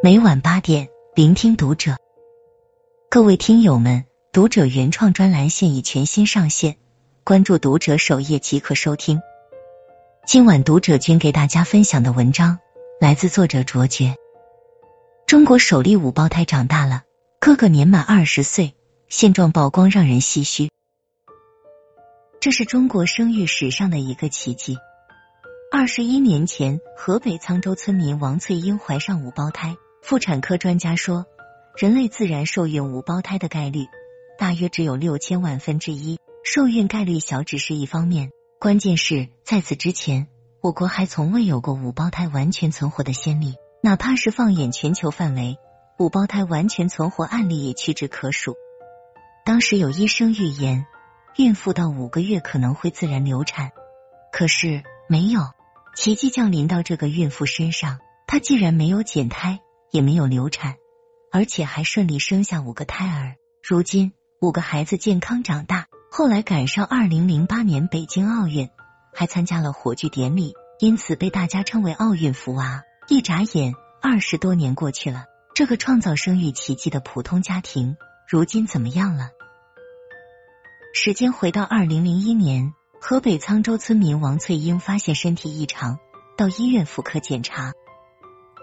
每晚八点，聆听读者。各位听友们，读者原创专栏现已全新上线，关注读者首页即可收听。今晚读者君给大家分享的文章来自作者卓绝。中国首例五胞胎长大了，哥哥年满二十岁，现状曝光让人唏嘘。这是中国生育史上的一个奇迹。二十一年前，河北沧州村民王翠英怀上五胞胎。妇产科专家说，人类自然受孕五胞胎的概率大约只有六千万分之一，受孕概率小只是一方面，关键是在此之前，我国还从未有过五胞胎完全存活的先例。哪怕是放眼全球范围，五胞胎完全存活案例也屈指可数。当时有医生预言，孕妇到五个月可能会自然流产，可是没有。奇迹降临到这个孕妇身上，她既然没有减胎，也没有流产，而且还顺利生下五个胎儿。如今五个孩子健康长大，后来赶上二零零八年北京奥运，还参加了火炬典礼，因此被大家称为奥运福娃。一眨眼，二十多年过去了，这个创造生育奇迹的普通家庭，如今怎么样了？时间回到二零零一年。河北沧州村民王翠英发现身体异常，到医院妇科检查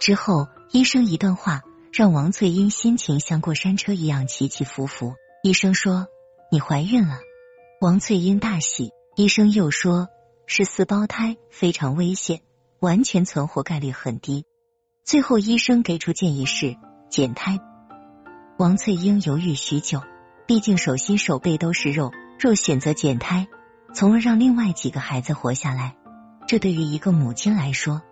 之后，医生一段话让王翠英心情像过山车一样起起伏伏。医生说：“你怀孕了。”王翠英大喜。医生又说：“是四胞胎，非常危险，完全存活概率很低。”最后医生给出建议是减胎。王翠英犹豫许久，毕竟手心手背都是肉，若选择减胎。从而让另外几个孩子活下来，这对于一个母亲来说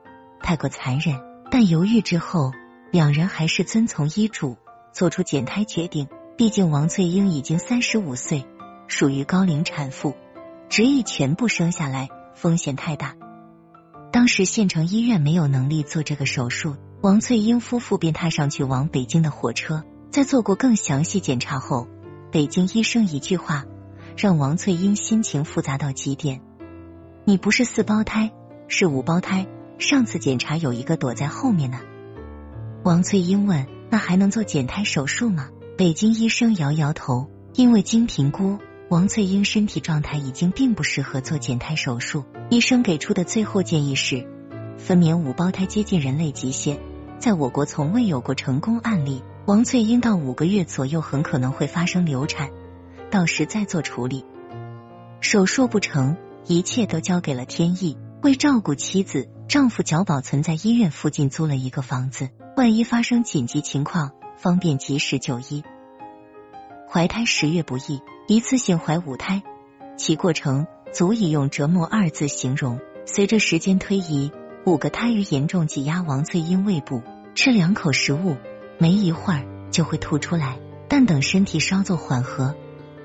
太过残忍。但犹豫之后，两人还是遵从医嘱，做出减胎决定。毕竟王翠英已经三十五岁，属于高龄产妇，执意全部生下来风险太大。当时县城医院没有能力做这个手术，王翠英夫妇便踏上去往北京的火车。在做过更详细检查后，北京医生一句话。让王翠英心情复杂到极点。你不是四胞胎，是五胞胎。上次检查有一个躲在后面呢。王翠英问：“那还能做减胎手术吗？”北京医生摇摇头，因为经评估，王翠英身体状态已经并不适合做减胎手术。医生给出的最后建议是，分娩五胞胎接近人类极限，在我国从未有过成功案例。王翠英到五个月左右很可能会发生流产。到时再做处理，手术不成，一切都交给了天意。为照顾妻子，丈夫脚保存在医院附近租了一个房子，万一发生紧急情况，方便及时就医。怀胎十月不易，一次性怀五胎，其过程足以用折磨二字形容。随着时间推移，五个胎儿严重挤压王翠英胃部，吃两口食物，没一会儿就会吐出来，但等身体稍作缓和。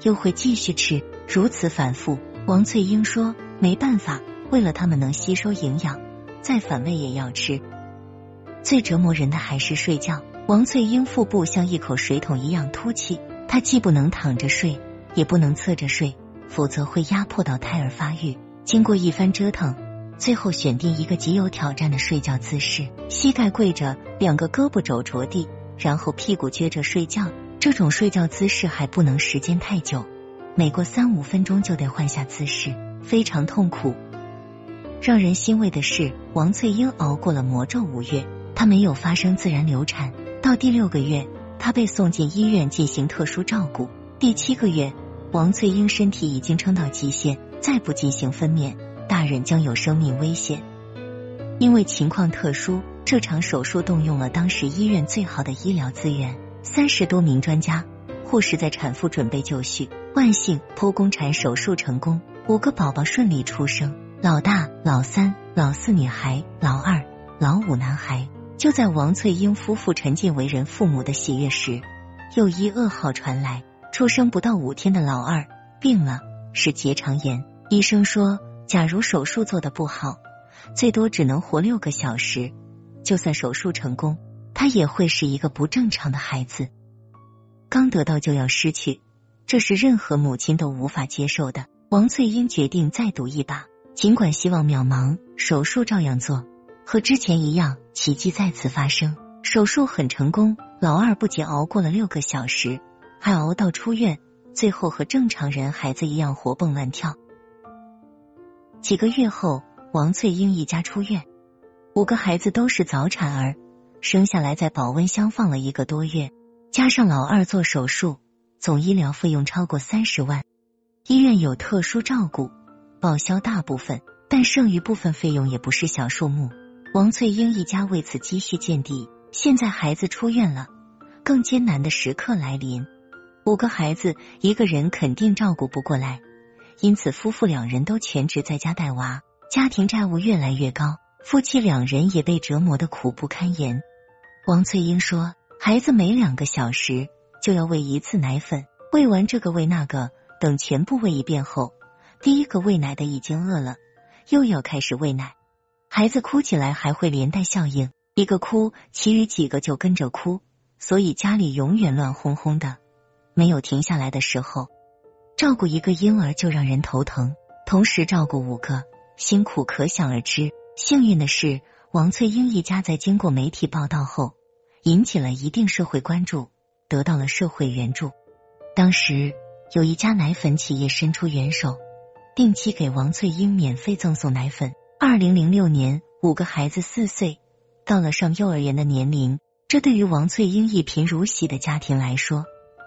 又会继续吃，如此反复。王翠英说：“没办法，为了他们能吸收营养，再反胃也要吃。最折磨人的还是睡觉。王翠英腹部像一口水桶一样凸起，她既不能躺着睡，也不能侧着睡，否则会压迫到胎儿发育。经过一番折腾，最后选定一个极有挑战的睡觉姿势：膝盖跪着，两个胳膊肘着地，然后屁股撅着睡觉。”这种睡觉姿势还不能时间太久，每过三五分钟就得换下姿势，非常痛苦。让人欣慰的是，王翠英熬过了魔咒五月，她没有发生自然流产。到第六个月，她被送进医院进行特殊照顾。第七个月，王翠英身体已经撑到极限，再不进行分娩，大人将有生命危险。因为情况特殊，这场手术动用了当时医院最好的医疗资源。三十多名专家护士在产妇准备就绪，万幸剖宫产手术成功，五个宝宝顺利出生，老大、老三、老四女孩，老二、老五男孩。就在王翠英夫妇沉浸为人父母的喜悦时，又一噩耗传来：出生不到五天的老二病了，是结肠炎。医生说，假如手术做的不好，最多只能活六个小时，就算手术成功。他也会是一个不正常的孩子，刚得到就要失去，这是任何母亲都无法接受的。王翠英决定再赌一把，尽管希望渺茫，手术照样做。和之前一样，奇迹再次发生。手术很成功，老二不仅熬过了六个小时，还熬到出院，最后和正常人孩子一样活蹦乱跳。几个月后，王翠英一家出院，五个孩子都是早产儿，生下来在保温箱放了一个多月，加上老二做手术，总医疗费用超过三十万。医院有特殊照顾，报销大部分，但剩余部分费用也不是小数目。王翠英一家为此积蓄见底。现在孩子出院了，更艰难的时刻来临。五个孩子，一个人肯定照顾不过来，因此夫妇两人都全职在家带娃，家庭债务越来越高，夫妻两人也被折磨的苦不堪言。王翠英说：“孩子每两个小时就要喂一次奶粉，喂完这个喂那个。”等全部喂一遍后，第一个喂奶的已经饿了，又要开始喂奶。孩子哭起来还会连带效应，一个哭，其余几个就跟着哭，所以家里永远乱哄哄的，没有停下来的时候。照顾一个婴儿就让人头疼，同时照顾五个，辛苦可想而知。幸运的是，王翠英一家在经过媒体报道后，引起了一定社会关注，得到了社会援助。当时。有一家奶粉企业伸出援手，定期给王翠英免费赠送奶粉。二零零六年，五个孩子四岁，到了上幼儿园的年龄，这对于王翠英一贫如洗的家庭来说，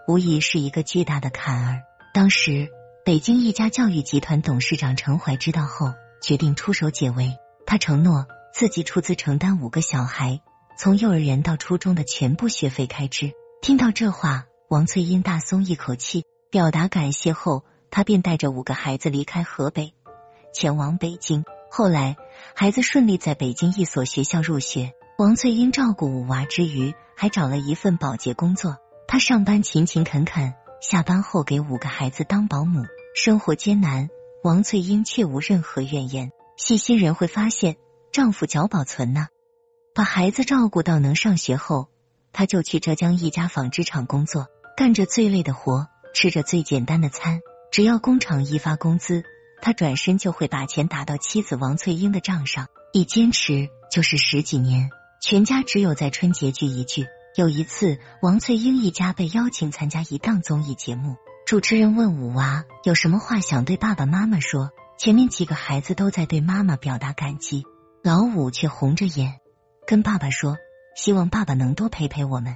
无疑是一个巨大的坎儿。当时，北京一家教育集团董事长陈怀知道后，决定出手解围。他承诺自己出资承担五个小孩从幼儿园到初中的全部学费开支。听到这话，王翠英大松一口气。表达感谢后，他便带着五个孩子离开河北，前往北京。后来，孩子顺利在北京一所学校入学。王翠英照顾五娃之余，还找了一份保洁工作。她上班勤勤恳恳，下班后给五个孩子当保姆。生活艰难，王翠英却无任何怨言。细心人会发现，丈夫脚保存呢。把孩子照顾到能上学后，她就去浙江一家纺织厂工作，干着最累的活。吃着最简单的餐，只要工厂一发工资，他转身就会把钱打到妻子王翠英的账上。一坚持就是十几年，全家只有在春节聚一聚。有一次，王翠英一家被邀请参加一档综艺节目，主持人问五娃有什么话想对爸爸妈妈说，前面几个孩子都在对妈妈表达感激，老五却红着眼跟爸爸说，希望爸爸能多陪陪我们。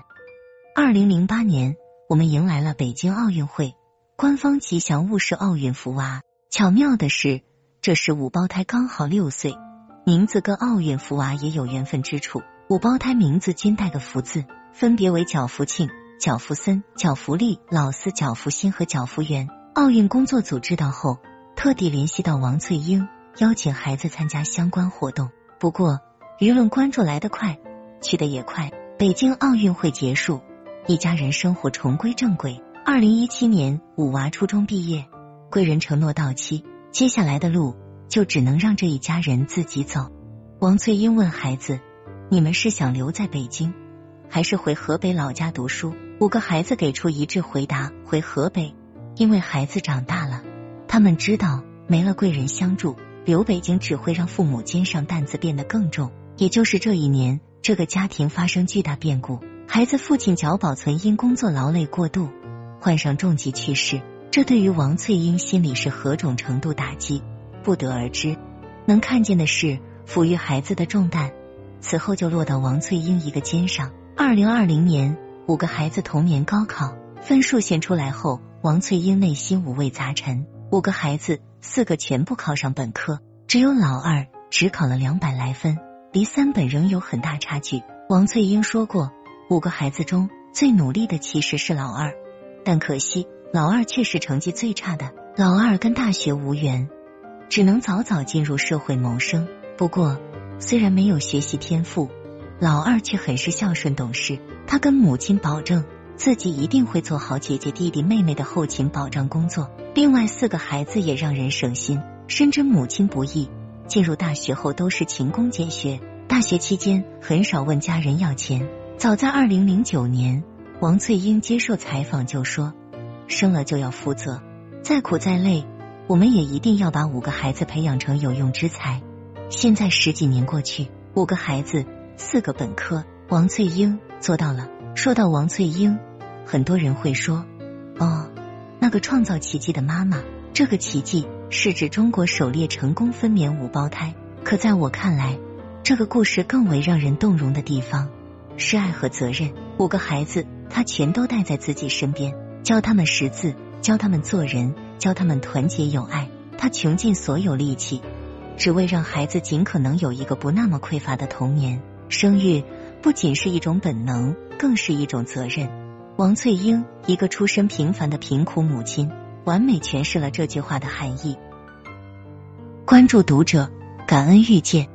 二零零八年。我们迎来了北京奥运会，官方吉祥物是奥运福娃。巧妙的是，这时五胞胎刚好六岁，名字跟奥运福娃也有缘分之处。五胞胎名字均带个福字，分别为脚福庆、脚福森、脚福利、老四脚福新和脚福元。奥运工作组知道后，特地联系到王翠英，邀请孩子参加相关活动。不过，舆论关注来得快，去的也快。北京奥运会结束。一家人生活重归正轨。二零一七年，五娃初中毕业，贵人承诺到期，接下来的路就只能让这一家人自己走。王翠英问孩子：“你们是想留在北京，还是回河北老家读书？”五个孩子给出一致回答：“回河北。”因为孩子长大了，他们知道没了贵人相助，留北京只会让父母肩上担子变得更重。也就是这一年，这个家庭发生巨大变故。孩子父亲脚保存因工作劳累过度，患上重疾去世。这对于王翠英心里是何种程度打击，不得而知。能看见的是，抚育孩子的重担，此后就落到王翠英一个肩上。二零二零年，五个孩子同年高考分数线出来后，王翠英内心五味杂陈。五个孩子，四个全部考上本科，只有老二只考了两百来分，离三本仍有很大差距。王翠英说过。五个孩子中最努力的其实是老二，但可惜老二却是成绩最差的。老二跟大学无缘，只能早早进入社会谋生。不过，虽然没有学习天赋，老二却很是孝顺懂事。他跟母亲保证，自己一定会做好姐姐、弟弟、妹妹的后勤保障工作。另外四个孩子也让人省心，深知母亲不易。进入大学后都是勤工俭学，大学期间很少问家人要钱。早在二零零九年，王翠英接受采访就说：“生了就要负责，再苦再累，我们也一定要把五个孩子培养成有用之才。”现在十几年过去，五个孩子，四个本科，王翠英做到了。说到王翠英，很多人会说：“哦，那个创造奇迹的妈妈。”这个奇迹是指中国首例成功分娩五胞胎。可在我看来，这个故事更为让人动容的地方是爱和责任。五个孩子，他全都带在自己身边，教他们识字，教他们做人，教他们团结友爱。他穷尽所有力气，只为让孩子尽可能有一个不那么匮乏的童年。生育不仅是一种本能。更是一种责任。王翠英，一个出身平凡的贫苦母亲，完美诠释了这句话的含义。关注读者，感恩遇见。